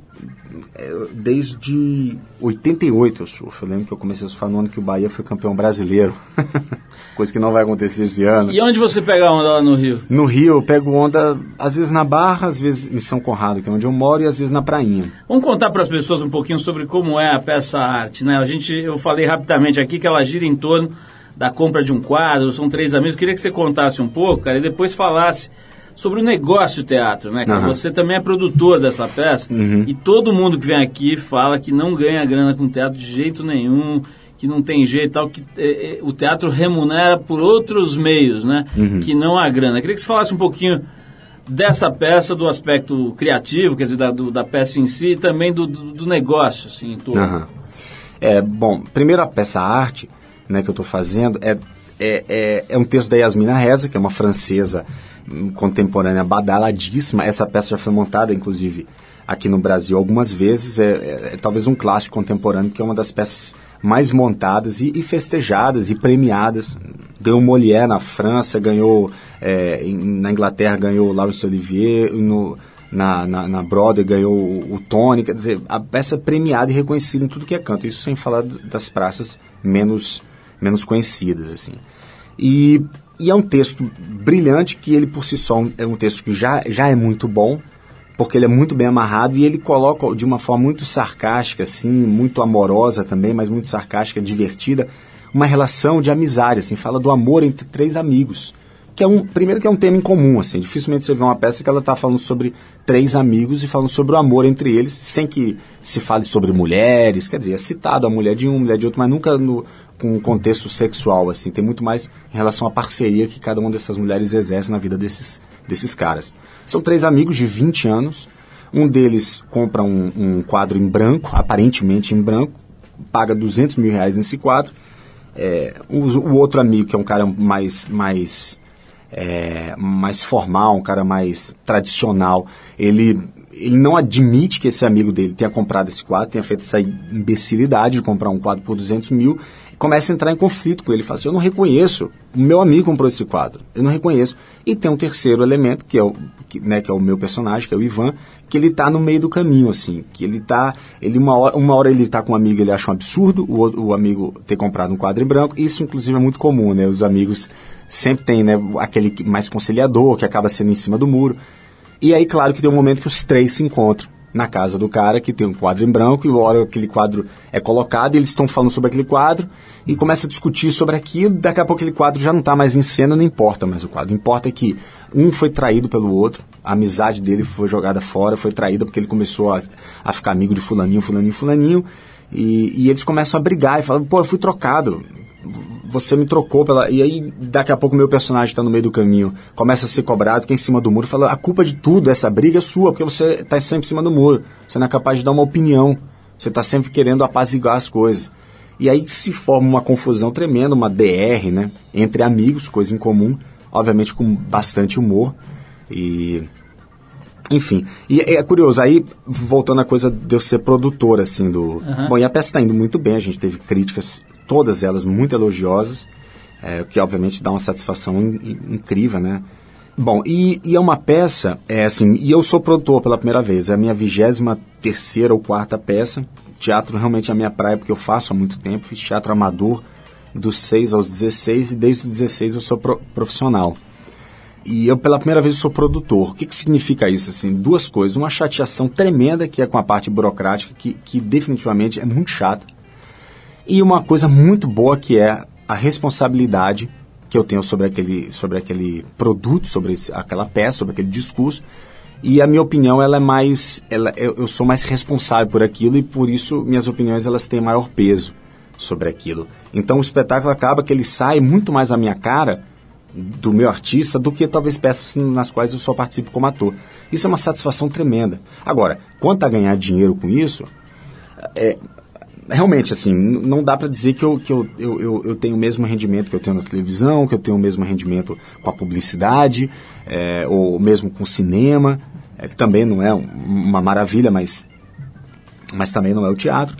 é, desde 88 eu surfo. Eu lembro que eu comecei a surfar no ano que o Bahia foi campeão brasileiro. <laughs> Coisa que não vai acontecer esse ano. E onde você pega onda lá no Rio? No Rio eu pego onda às vezes na Barra, às vezes em São Conrado, que é onde eu moro, e às vezes na Prainha. Vamos contar para as pessoas um pouquinho sobre como é a peça arte, né? A gente, eu falei rapidamente aqui que ela gira em torno da compra de um quadro, são três amigos. Queria que você contasse um pouco, cara, e depois falasse sobre o negócio teatro, né? Aham. Você também é produtor dessa peça e todo mundo que vem aqui fala que não ganha grana com teatro de jeito nenhum, que não tem jeito, e tal, que eh, eh, o teatro remunera por outros meios, né? Que não a grana. Queria que você falasse um pouquinho dessa peça, do aspecto criativo, quer dizer, da, do- da peça em si, e também do, do, do negócio, assim, em torno. Aham. É, bom, primeiro a peça arte né, que eu estou fazendo é, é, é, é um texto da Yasmina Reza, que é uma francesa contemporânea badaladíssima. Essa peça já foi montada, inclusive, aqui no Brasil algumas vezes. É, é- é talvez um clássico contemporâneo, que é uma das peças mais montadas e, e festejadas e premiadas. Ganhou Molière na França, ganhou é, em- na Inglaterra, ganhou Laurence Olivier, no, na, na, na Broadway ganhou o, o Tony, quer dizer, a peça é premiada e reconhecida em tudo que é canto. Isso sem falar das praças menos, menos conhecidas, assim. E, e é um texto brilhante que ele por si só é um texto que já, já é muito bom, porque ele é muito bem amarrado e ele coloca de uma forma muito sarcástica, assim, muito amorosa também, mas muito sarcástica, divertida, uma relação de amizade, assim, fala do amor entre três amigos. Que é um, primeiro que é um tema em comum, assim, dificilmente você vê uma peça que ela está falando sobre três amigos e falando sobre o amor entre eles, sem que se fale sobre mulheres, quer dizer, é citado a mulher de um, mulher de outro, mas nunca no, com contexto sexual, assim, tem muito mais em relação à parceria que cada uma dessas mulheres exerce na vida desses, desses caras. São três amigos de 20 anos, um deles compra um, um quadro em branco, aparentemente em branco, paga 200 mil reais nesse quadro, é, o, o outro amigo, que é um cara mais, mais, é, mais formal, um cara mais tradicional, ele, ele não admite que esse amigo dele tenha comprado esse quadro, tenha feito essa imbecilidade de comprar um quadro por 200 mil, começa a entrar em conflito com ele. Fala assim, eu não reconheço, o meu amigo comprou esse quadro, eu não reconheço. E tem um terceiro elemento, que é o, que, né, que é o meu personagem, que é o Ivan, que ele está no meio do caminho, assim, que ele tá, ele uma hora, uma hora ele está com um amigo, ele acha um absurdo, o, outro- o amigo ter comprado um quadro em branco, isso inclusive é muito comum, né, os amigos sempre tem, né, aquele que- mais conciliador, que acaba sendo em cima do muro, e aí, claro que tem um momento que os três se encontram na casa do cara, que tem um quadro em branco, e hora aquele quadro é colocado, e eles estão falando sobre aquele quadro, e começa a discutir sobre aquilo, daqui a pouco aquele quadro já não está mais em cena, não importa mais o quadro. Importa é que um foi traído pelo outro, a amizade dele foi jogada fora, foi traída porque ele começou a, a ficar amigo de fulaninho, fulaninho, fulaninho, e, e eles começam a brigar e falam, pô, eu fui trocado, você me trocou pela. E aí, daqui a pouco, meu personagem está no meio do caminho, começa a ser cobrado, que é em cima do muro, fala: a culpa de tudo, essa briga é sua, porque você está sempre em cima do muro. Você não é capaz de dar uma opinião. Você está sempre querendo apaziguar as coisas. E aí se forma uma confusão tremenda, uma DR, né? Entre amigos, coisa em comum, obviamente com bastante humor. E enfim, e é curioso, aí voltando à coisa de eu ser produtor, assim, do... Bom, e a peça está indo muito bem, a gente teve críticas, todas elas muito elogiosas, é, o que obviamente dá uma satisfação in- in- incrível, né? Bom, e, e é uma peça, é assim, e eu sou produtor pela primeira vez, é a minha vigésima terceira ou quarta peça. Teatro realmente é a minha praia, porque eu faço há muito tempo, fiz teatro amador dos 6 aos 16 e desde os 16 eu sou pro- profissional. E eu, pela primeira vez, sou produtor. O que, que significa isso? Assim, duas coisas. Uma chateação tremenda, que é com a parte burocrática, que, que definitivamente é muito chata. E uma coisa muito boa, que é a responsabilidade que eu tenho sobre aquele, sobre aquele produto, sobre esse- aquela peça, sobre aquele discurso. E a minha opinião, ela é mais... Ela, eu, eu sou mais responsável por aquilo e, por isso, minhas opiniões, elas têm maior peso sobre aquilo. Então, o espetáculo acaba que ele sai muito mais à minha cara do meu artista do que talvez peças nas quais eu só participo como ator. Isso é uma satisfação tremenda. Agora, quanto a ganhar dinheiro com isso, é, realmente, assim, não dá para dizer que, eu, que eu, eu, eu, tenho o mesmo rendimento que eu tenho na televisão, que eu tenho o mesmo rendimento com a publicidade, é, ou mesmo com o cinema, é, que também não é um- uma maravilha, mas, mas também não é o teatro.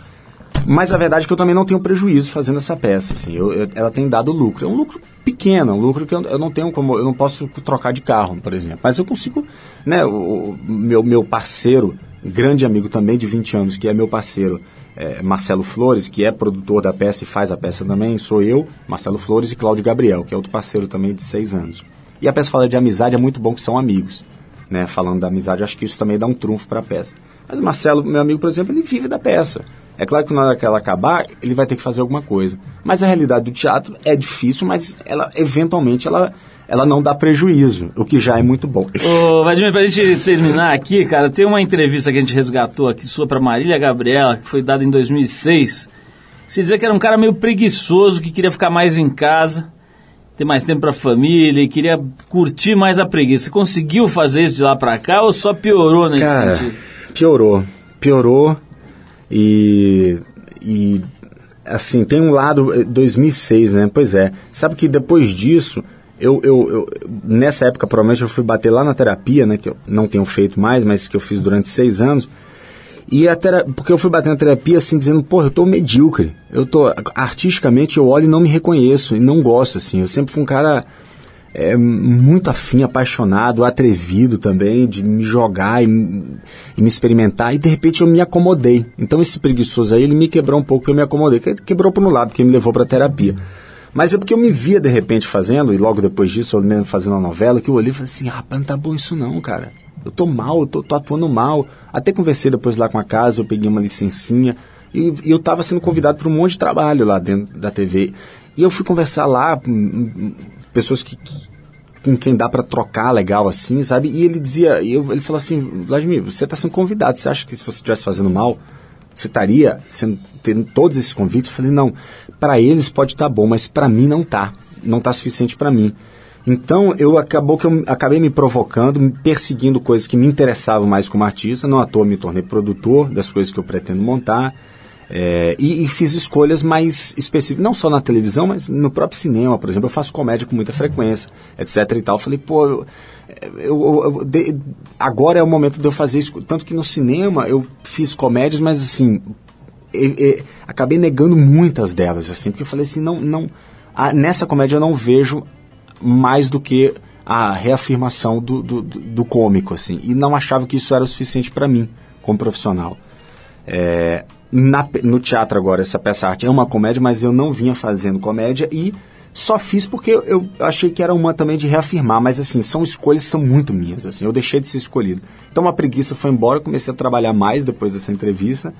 Mas a verdade é que eu também não tenho prejuízo fazendo essa peça. Assim, eu- eu- ela tem dado lucro. É um lucro pequeno, um lucro que eu, eu não tenho como. Eu não posso trocar de carro, por exemplo. Mas eu consigo. Né, o, o meu, meu parceiro, grande amigo também de 20 anos, que é meu parceiro, é, Marcelo Flores, que é produtor da peça e faz a peça também, sou eu, Marcelo Flores e Cláudio Gabriel, que é outro parceiro também de 6 anos. E a peça fala de amizade, é muito bom que são amigos. Né, falando da amizade, acho que isso também dá um trunfo para a peça. Mas Marcelo, meu amigo, por exemplo, ele vive da peça. É claro que na hora que ela acabar, ele vai ter que fazer alguma coisa. Mas a realidade do teatro é difícil, mas ela eventualmente ela, ela não dá prejuízo, o que já é muito bom. Ô, Vladimir, pra gente terminar aqui, cara, tem uma entrevista que a gente resgatou aqui sua pra Marília Gabriela, que foi dada em 2006. Você dizia que era um cara meio preguiçoso, que queria ficar mais em casa, ter mais tempo pra família e queria curtir mais a preguiça. Você conseguiu fazer isso de lá pra cá ou só piorou nesse Cara, sentido? piorou. Piorou e, e assim, tem um lado, eh, 2006, né? Pois é. Sabe que depois disso, eu, eu, eu- nessa época provavelmente eu fui bater lá na terapia, né? Que eu não tenho feito mais, mas que eu fiz durante seis anos. E a tera- porque eu fui bater na terapia assim, dizendo, porra, eu tô medíocre. Eu tô, artisticamente eu olho e não me reconheço, e não gosto, assim. Eu sempre fui um cara é, muito afim, apaixonado, atrevido também, de me jogar e, e me experimentar, e de repente eu me acomodei. Então esse preguiçoso aí, ele me quebrou um pouco, eu me acomodei. Que- Quebrou por um lado, porque me levou pra terapia. Mas é porque eu me via de repente fazendo, e logo depois disso, eu mesmo fazendo a novela, que eu olhei e falei assim, rapaz, não tá bom isso não, cara. Eu tô mal, eu tô, tô atuando mal. Até conversei depois lá com a casa, eu peguei uma licencinha, e, e eu tava sendo convidado para um monte de trabalho lá dentro da TV. E eu fui conversar lá com hum, pessoas que, que- com quem dá para trocar legal assim, sabe? E ele dizia, eu- ele falou assim, Vladimir, você está sendo convidado, você acha que se você estivesse fazendo mal, você estaria sendo, tendo todos esses convites? Eu falei, não, para eles pode estar bom, mas para mim não tá, não tá suficiente para mim. Então, eu acabou que eu acabei me provocando, perseguindo coisas que me interessavam mais como artista, não à toa me tornei produtor das coisas que eu pretendo montar, é, e, e fiz escolhas mais específicas, não só na televisão, mas no próprio cinema, por exemplo. Eu faço comédia com muita frequência, etc e tal. Falei, pô, eu, eu- de- agora é o momento de eu fazer isso. Tanto que no cinema eu fiz comédias, mas assim, acabei negando muitas delas, assim, porque eu falei assim, não, não, a- nessa comédia eu não vejo mais do que a reafirmação do, do, do- do cômico, assim, e não achava que isso era o suficiente para mim, como profissional. É, na no teatro agora, essa peça arte é uma comédia, mas eu não vinha fazendo comédia e só fiz porque eu, achei que era uma também de reafirmar, mas assim, são escolhas são muito minhas, assim, eu deixei de ser escolhido. Então a preguiça foi embora, comecei a trabalhar mais depois dessa entrevista.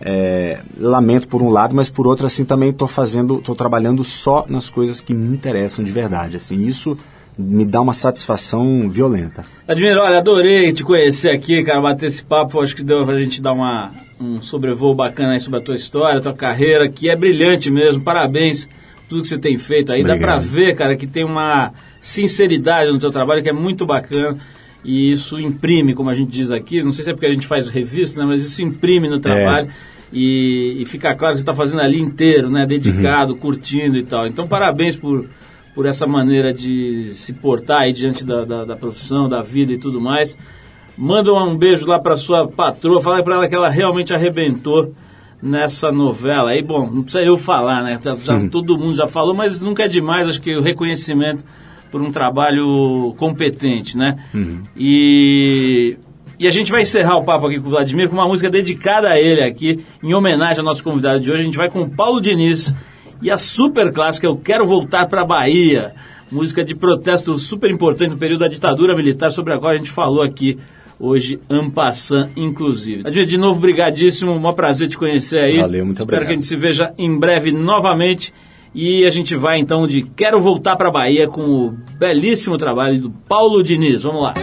É, lamento por um lado, mas por outro assim também estou fazendo, estou trabalhando só nas coisas que me interessam de verdade, assim, isso me dá uma satisfação violenta. Admiro, olha, adorei te conhecer aqui, cara, bater esse papo, acho que deu pra gente dar uma, um sobrevoo bacana aí sobre a tua história, a tua carreira, que é brilhante mesmo, parabéns tudo que você tem feito aí, dá pra Obrigado. ver, cara, que tem uma sinceridade no teu trabalho que é muito bacana, e isso imprime, como a gente diz aqui, não sei se é porque a gente faz revista, né, mas isso imprime no trabalho, e, e fica claro que você está fazendo ali inteiro, né, dedicado, curtindo e tal, então parabéns por por essa maneira de se portar aí diante da, da, da profissão, da vida e tudo mais. Manda um beijo lá para sua patroa, fala para ela que ela realmente arrebentou nessa novela. Aí, bom, não precisa eu falar, né? Já, já- Todo mundo já falou, mas nunca é demais, acho que o reconhecimento por um trabalho competente, né? E, e a gente vai encerrar o papo aqui com o Vladimir com uma música dedicada a ele aqui, em homenagem ao nosso convidado de hoje. A gente vai com o Paulo Diniz e a super clássica Eu Quero Voltar para Bahia. Música de protesto super importante no período da ditadura militar, sobre a qual a gente falou aqui hoje, Ampassan, inclusive. Vladimir, de novo, brigadíssimo, um prazer te conhecer aí. Valeu, muito Espero obrigado. que a gente se veja em breve novamente. E a gente vai então de Quero Voltar para Bahia com o belíssimo trabalho do Paulo Diniz. Vamos lá.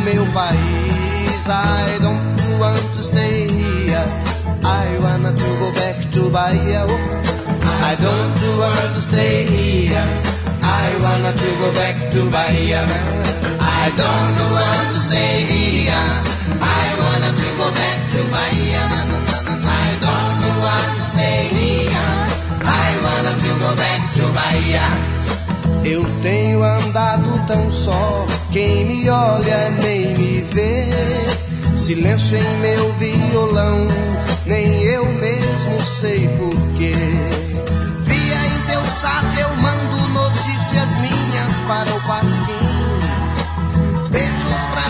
Meu país? I don't want to stay here. I wanna to go back to Bahia. I don't want to stay here. I wanna to go back to Bahia. I don't want to stay here. I wanna to go back to Bahia. I don't want to stay here. I wanna to go back to Bahia. Eu tenho andado tão só, quem me olha nem me vê. Silêncio em meu violão, nem eu mesmo sei porquê. Via em teu sat eu mando notícias minhas para o Pasquim. Beijos pra